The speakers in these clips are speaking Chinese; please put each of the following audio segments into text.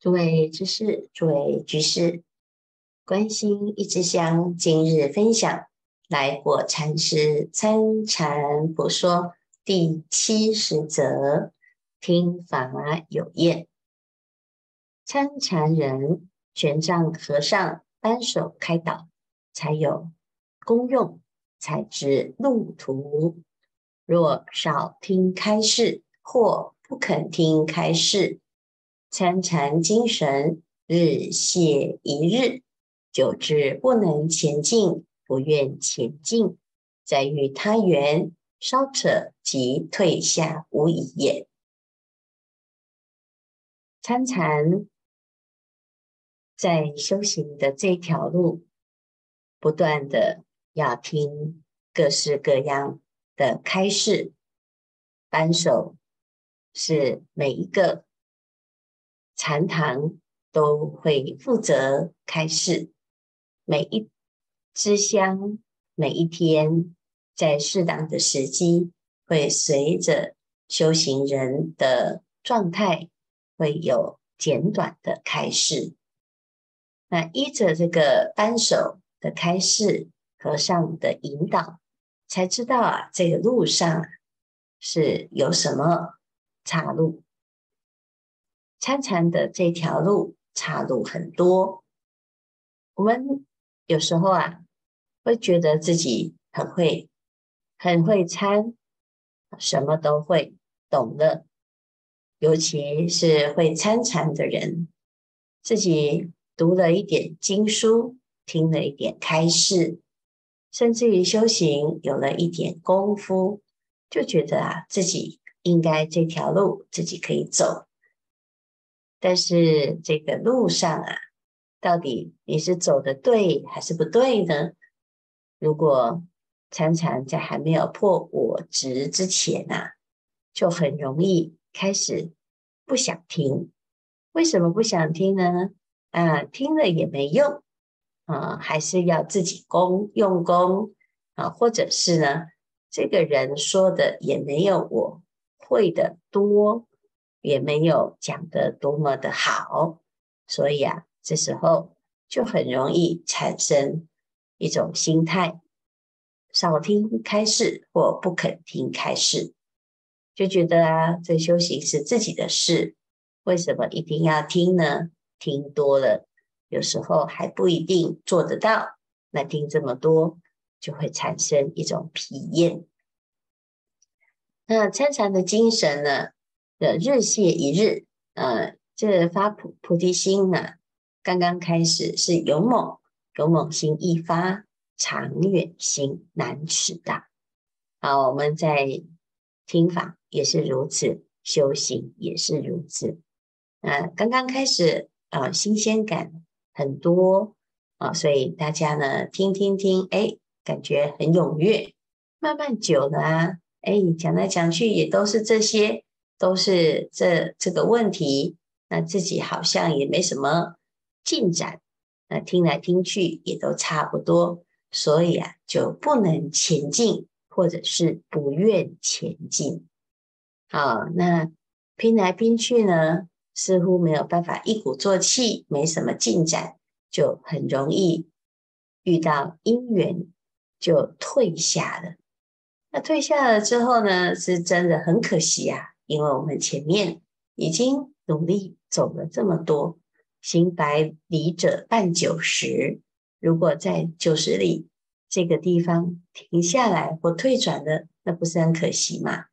诸位知识，诸位居士，关心一枝香，今日分享来果禅师参禅普说第七十则：听法有验。参禅人玄奘和尚扳手开导，才有功用，才知路途。若少听开示，或不肯听开示。参禅精神日谢一日，久之不能前进，不愿前进，再遇他缘，稍扯即退下无疑也。参禅在修行的这条路，不断的要听各式各样的开示，扳手是每一个。禅堂都会负责开示，每一支香，每一天，在适当的时机，会随着修行人的状态，会有简短的开示。那依着这个扳手的开示，和尚的引导，才知道啊，这个路上是有什么岔路。参禅的这条路岔路很多，我们有时候啊会觉得自己很会，很会参，什么都会，懂了。尤其是会参禅的人，自己读了一点经书，听了一点开示，甚至于修行有了一点功夫，就觉得啊自己应该这条路自己可以走。但是这个路上啊，到底你是走的对还是不对呢？如果常常在还没有破我执之前啊，就很容易开始不想听。为什么不想听呢？啊，听了也没用啊，还是要自己功用功啊，或者是呢，这个人说的也没有我会的多。也没有讲得多么的好，所以啊，这时候就很容易产生一种心态：少听开示或不肯听开示，就觉得啊，这修行是自己的事，为什么一定要听呢？听多了，有时候还不一定做得到。那听这么多，就会产生一种疲厌。那参禅的精神呢？的日谢一日，呃，这发菩菩提心呢，刚刚开始是勇猛，勇猛心一发，长远心难持大。好，我们在听法也是如此，修行也是如此。呃，刚刚开始啊，呃，新鲜感很多啊，所以大家呢听听听，哎，感觉很踊跃。慢慢久了啊，哎，讲来讲去也都是这些。都是这这个问题，那自己好像也没什么进展，那听来听去也都差不多，所以啊，就不能前进，或者是不愿前进。好，那拼来拼去呢，似乎没有办法一鼓作气，没什么进展，就很容易遇到因缘就退下了。那退下了之后呢，是真的很可惜啊。因为我们前面已经努力走了这么多，行百里者半九十，如果在九十里这个地方停下来或退转了，那不是很可惜吗？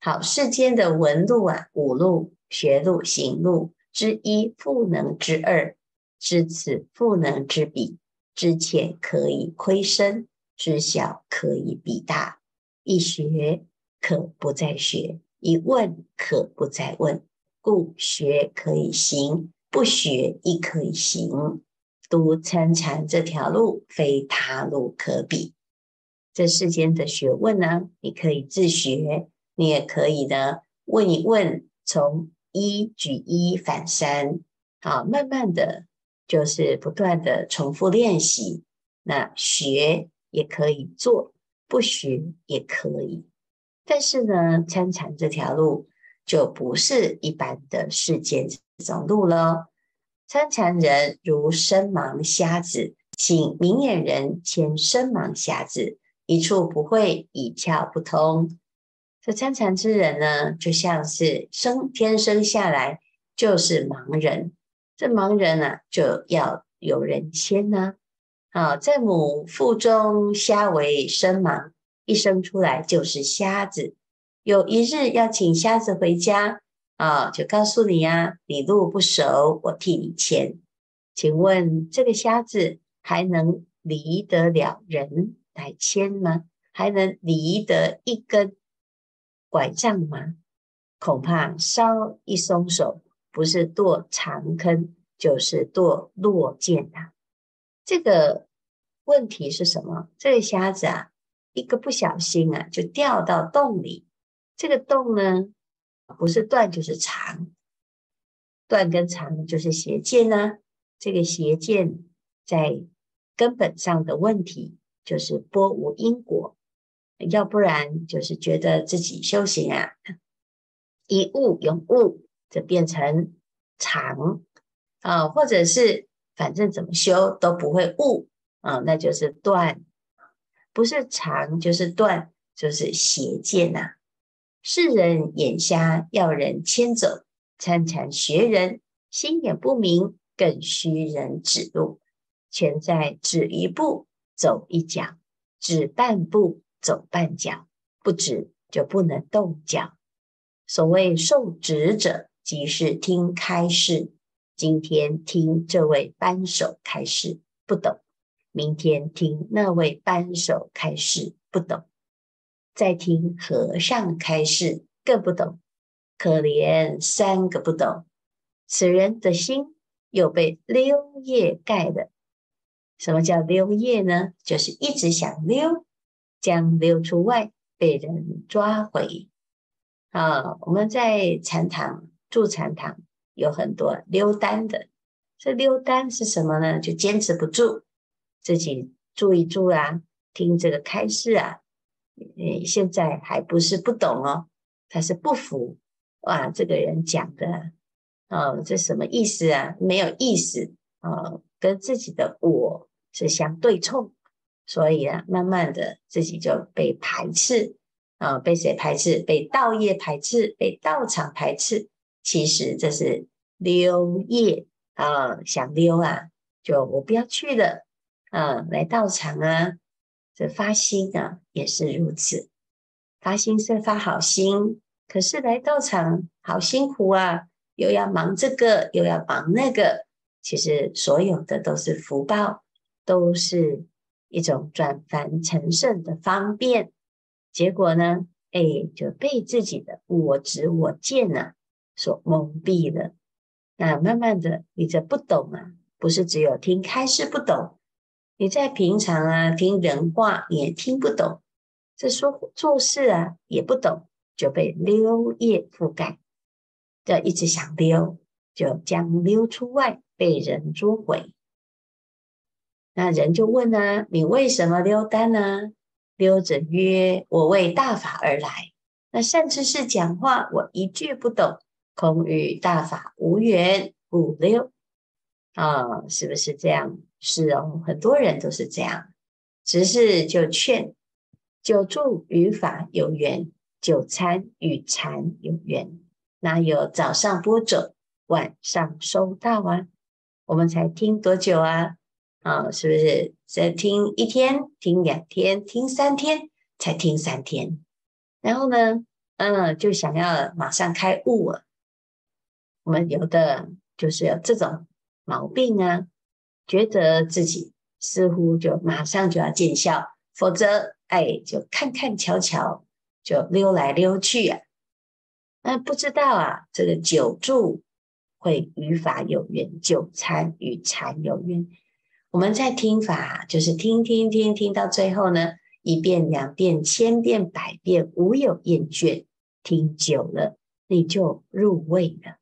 好，世间的文路啊，五路、学路、行路之一，不能之二，知此不能之彼，知浅可以窥深，知小可以比大，一学可不再学。一问可不再问，故学可以行，不学亦可以行。读参禅这条路，非他路可比。这世间的学问呢，你可以自学，你也可以呢问一问，从一举一反三，好，慢慢的就是不断的重复练习。那学也可以做，不学也可以。但是呢，参禅这条路就不是一般的世间走路喽。参禅人如身盲瞎子，请明眼人牵身盲瞎子，一处不会，一窍不通。这参禅之人呢，就像是生天生下来就是盲人，这盲人啊，就要有人牵呢、啊。啊，在母腹中瞎为身盲，一生出来就是瞎子。有一日要请瞎子回家，啊，就告诉你呀、啊，你路不熟，我替你牵。请问这个瞎子还能离得了人来牵吗？还能离得一根？拐杖吗？恐怕稍一松手，不是堕长坑，就是堕落涧啊！这个问题是什么？这个瞎子啊，一个不小心啊，就掉到洞里。这个洞呢，不是断就是长，断跟长就是邪见呢。这个邪见在根本上的问题，就是拨无因果。要不然就是觉得自己修行啊，一悟永悟，就变成长啊，或者是反正怎么修都不会悟啊，那就是断，不是长就是断，就是邪见呐。世人眼瞎，要人牵走；参禅学人心眼不明，更需人指路。全在指一步，走一脚，指半步。走半脚，不指就不能动脚。所谓受指者，即是听开示。今天听这位扳手开示，不懂；明天听那位扳手开示，不懂；再听和尚开示，更不懂。可怜三个不懂，此人的心又被溜叶盖了。什么叫溜叶呢？就是一直想溜。将溜出外，被人抓回。啊，我们在禅堂住禅堂，有很多溜单的。这溜单是什么呢？就坚持不住，自己住一住啊，听这个开示啊。嗯，现在还不是不懂哦，他是不服。哇，这个人讲的，哦，这什么意思啊？没有意思啊，跟自己的我是相对冲。所以啊，慢慢的自己就被排斥啊，被谁排斥？被道业排斥，被道场排斥。其实这是溜业啊，想溜啊，就我不要去了啊，来道场啊，这发心啊也是如此。发心是发好心，可是来道场好辛苦啊，又要忙这个，又要忙那个。其实所有的都是福报，都是。一种转凡成圣的方便，结果呢，哎，就被自己的我执我见呐、啊、所蒙蔽了。那慢慢的，你这不懂啊，不是只有听开示不懂，你在平常啊听人话也听不懂，这说做事啊也不懂，就被溜业覆盖，就一直想溜，就将溜出外，被人捉回。那人就问、啊：“你为什么溜单呢？”溜者曰：“我为大法而来。那善知识讲话，我一句不懂，恐与大法无缘，故溜。”啊，是不是这样？是哦，很多人都是这样。只是就劝：久住与法有缘，久餐与禅有缘。哪有早上播种，晚上收到啊？我们才听多久啊？啊，是不是再听一天、听两天、听三天，才听三天？然后呢，嗯，就想要马上开悟了。我们有的就是有这种毛病啊，觉得自己似乎就马上就要见效，否则哎，就看看瞧瞧，就溜来溜去啊。那不知道啊，这个久住会与法有缘，久参与禅有缘。我们在听法，就是听听听听到最后呢，一遍两遍千遍百遍，无有厌倦。听久了，你就入味了。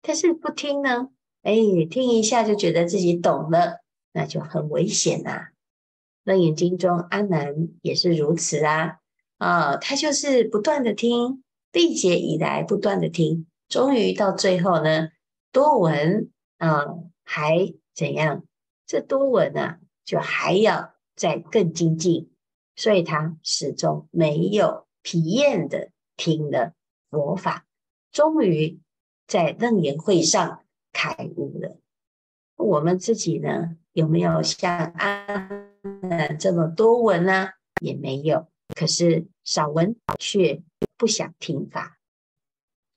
但是不听呢，哎，听一下就觉得自己懂了，那就很危险啊。楞严经中阿难也是如此啊，啊，他就是不断的听，历劫以来不断的听，终于到最后呢，多闻啊、还怎样？这多闻啊，就还要再更精进，所以他始终没有疲厌的听了佛法，终于在楞严会上开悟了。我们自己呢，有没有像阿难这么多闻呢？也没有。可是少闻却不想听法，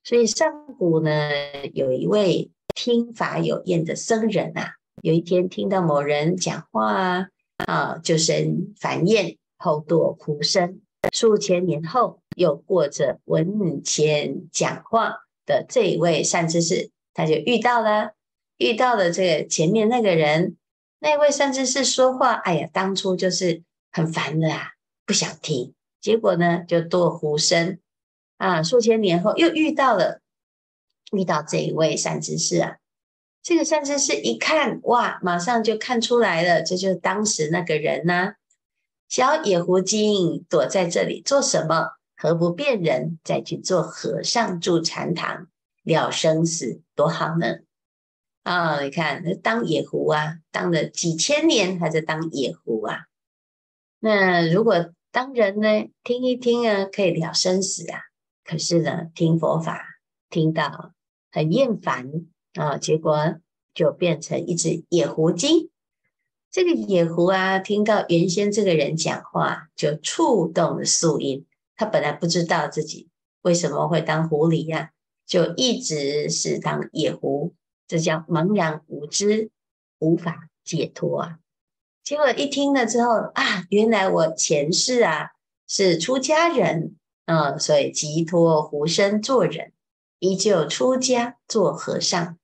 所以上古呢，有一位听法有厌的僧人啊，有一天听到某人讲话啊，啊，就生烦厌，后堕苦生。数千年后，又过着闻前讲话的这一位善知识，他就遇到了，遇到了这个前面那个人，那位善知识说话，哎呀，当初就是很烦的啊。不想听，结果呢，就堕苦生啊！数千年后又遇到了，遇到这一位善知识啊。这个善知识一看，哇，马上就看出来了，这就是当时那个人呐、小野狐精躲在这里做什么？何不变人，再去做和尚住禅堂，了生死，多好呢？啊，你看，当野狐啊，当了几千年，还在当野狐啊。那如果当人呢，听一听啊，可以了生死啊。可是呢，听佛法听到很厌烦啊，结果就变成一只野狐精。这个野狐啊，听到原先这个人讲话，就触动了宿因。他本来不知道自己为什么会当狐狸呀、啊，就一直是当野狐，这叫茫然无知，无法解脱啊。结果一听了之后啊，原来我前世啊是出家人啊、嗯，所以即托狐身做人，依旧出家做和尚。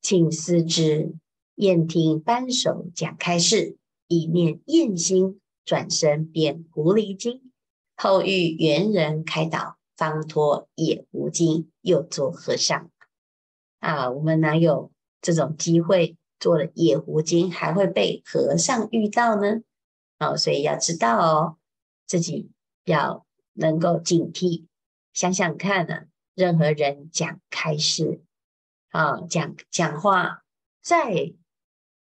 请思之，厌听扳手讲开示，一念厌心，转身变狐狸精。后遇猿人开导，方脱野狐精，又做和尚。啊，我们哪有这种机会？做了野狐精，还会被和尚遇到呢？哦，所以要知道哦，自己要能够警惕。想想看呢、任何人讲开示，啊、讲讲话，再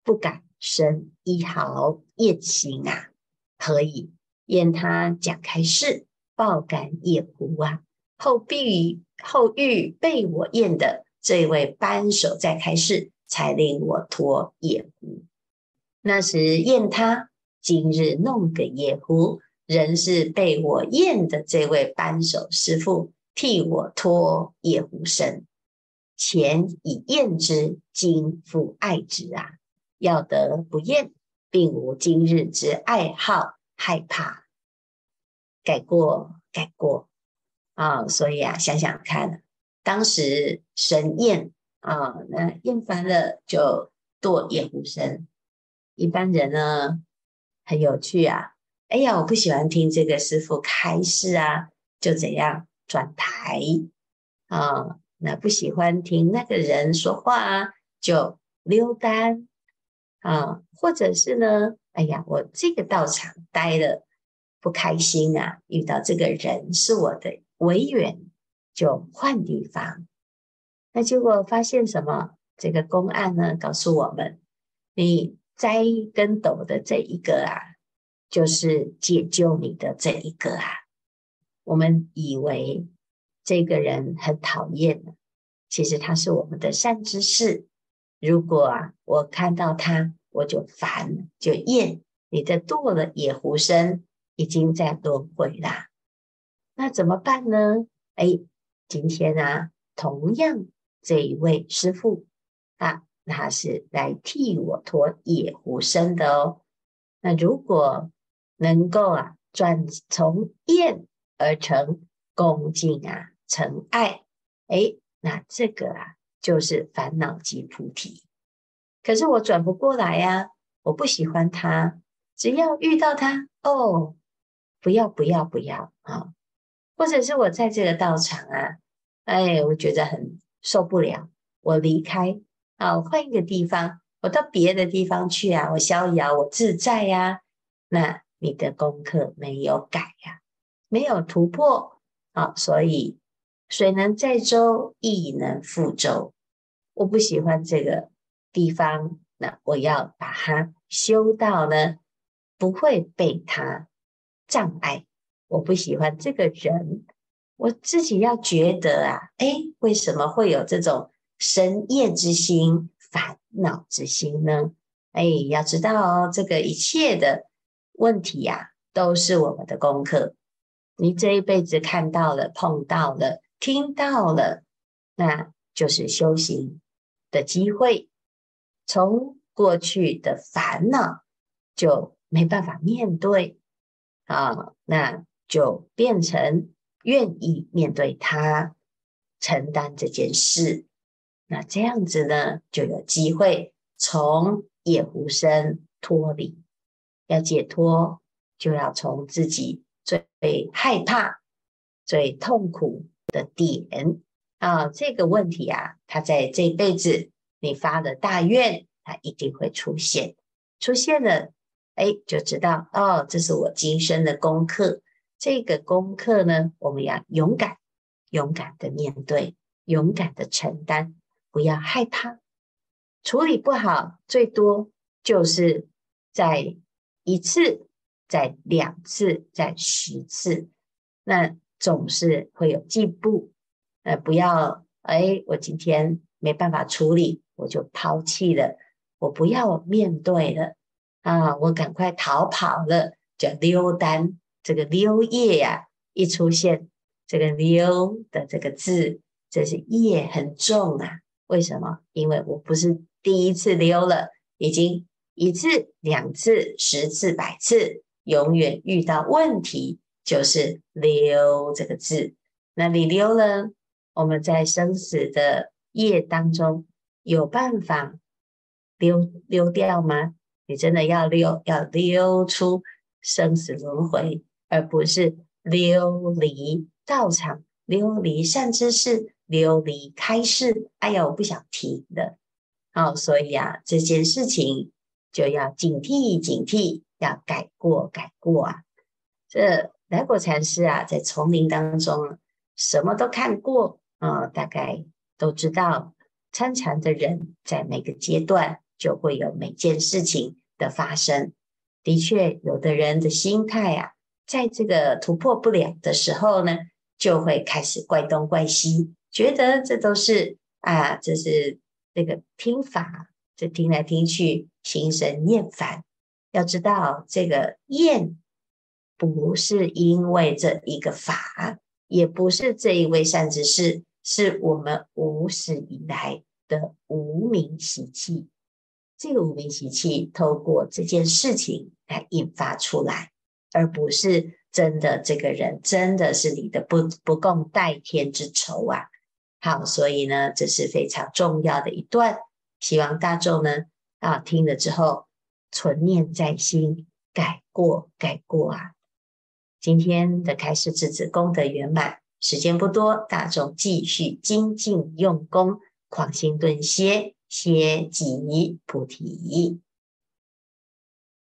不敢生一毫厌心啊，何以厌他讲开示，报感野狐啊？后必后遇被我厌的这位扳手在开示。才令我脱野狐，那时厌他，今日弄个野狐，仍是被我厌的这位扳手师父替我脱野狐身。前已厌之，今复爱之啊！要得不厌，并无今日之爱好害怕。改过，改过啊！所以啊，想想看，当时神厌。啊、那厌烦了就堕野狐身。一般人呢，很有趣啊。哎呀，我不喜欢听这个师傅开示啊，就怎样转台啊、那不喜欢听那个人说话啊，就溜单啊，或者是呢，哎呀，我这个道场待了不开心啊，遇到这个人是我的违缘，就换地方。那结果发现什么？这个公案呢，告诉我们，你栽跟斗的这一个啊，就是解救你的这一个啊。我们以为这个人很讨厌，其实他是我们的善知识。如果啊，我看到他，我就烦，就厌。你的堕了野狐身，已经在轮回啦。那怎么办呢？哎，今天啊，同样。这一位师父啊，他是来替我脱野狐身的哦。那如果能够啊，转从厌而成恭敬啊，成爱，哎，那这个啊，就是烦恼即菩提。可是我转不过来呀、啊，我不喜欢他，只要遇到他，哦，不要不要不要啊！或者是我在这个道场啊，哎，我觉得很。受不了，我离开啊，我换一个地方，我到别的地方去啊，我逍遥，我自在呀、啊。那你的功课没有改呀、啊，没有突破啊，所以水能载舟，亦能覆舟。我不喜欢这个地方，那我要把它修到呢，不会被它障碍。我不喜欢这个人，我自己要觉得啊，哎，为什么会有这种神厌之心、烦恼之心呢？哎，要知道哦，这个一切的问题呀、啊，都是我们的功课。你这一辈子看到了、碰到了、听到了，那就是修行的机会。从过去的烦恼就没办法面对啊，那就变成愿意面对他，承担这件事。那这样子呢，就有机会从业无生脱离。要解脱，就要从自己最害怕、最痛苦的点啊，这个问题啊，他在这辈子。你发的大愿，它一定会出现。出现了，哎，就知道哦，这是我今生的功课。这个功课呢，我们要勇敢、勇敢的面对，勇敢的承担，不要害怕。处理不好，最多就是在一次、在两次、在十次，那总是会有进步。呃，不要，哎，我今天没办法处理。我就抛弃了，我不要面对了啊！我赶快逃跑了，叫溜单。这个溜业呀，一出现，这个溜的这个字，这是业很重啊。为什么？因为我不是第一次溜了，已经一次、两次、十次、百次，永远遇到问题就是溜这个字。那你溜了，我们在生死的业当中。有办法溜溜掉吗？你真的要溜，要溜出生死轮回，而不是溜离道场、溜离善知识、溜离开示。哎呀，我不想提了。好，所以啊，这件事情就要警惕、警惕，要改过、改过啊。这来果禅师啊，在丛林当中，什么都看过啊，大概都知道。参禅的人在每个阶段就会有每件事情的发生。的确，有的人的心态啊，在这个突破不了的时候呢，就会开始怪东怪西，觉得这都是啊，这是这个听法，这听来听去心生厌烦。要知道，这个厌不是因为这一个法，也不是这一位善知识。是我们无始以来的无明习气，这个无明习气透过这件事情来引发出来，而不是真的这个人真的是你的不不共戴天之仇啊！好，所以呢，这是非常重要的一段，希望大众呢啊听了之后存念在心，改过改过啊！今天的开示至此功德圆满。时间不多，大众继续精进用功，狂心顿歇，歇即菩提。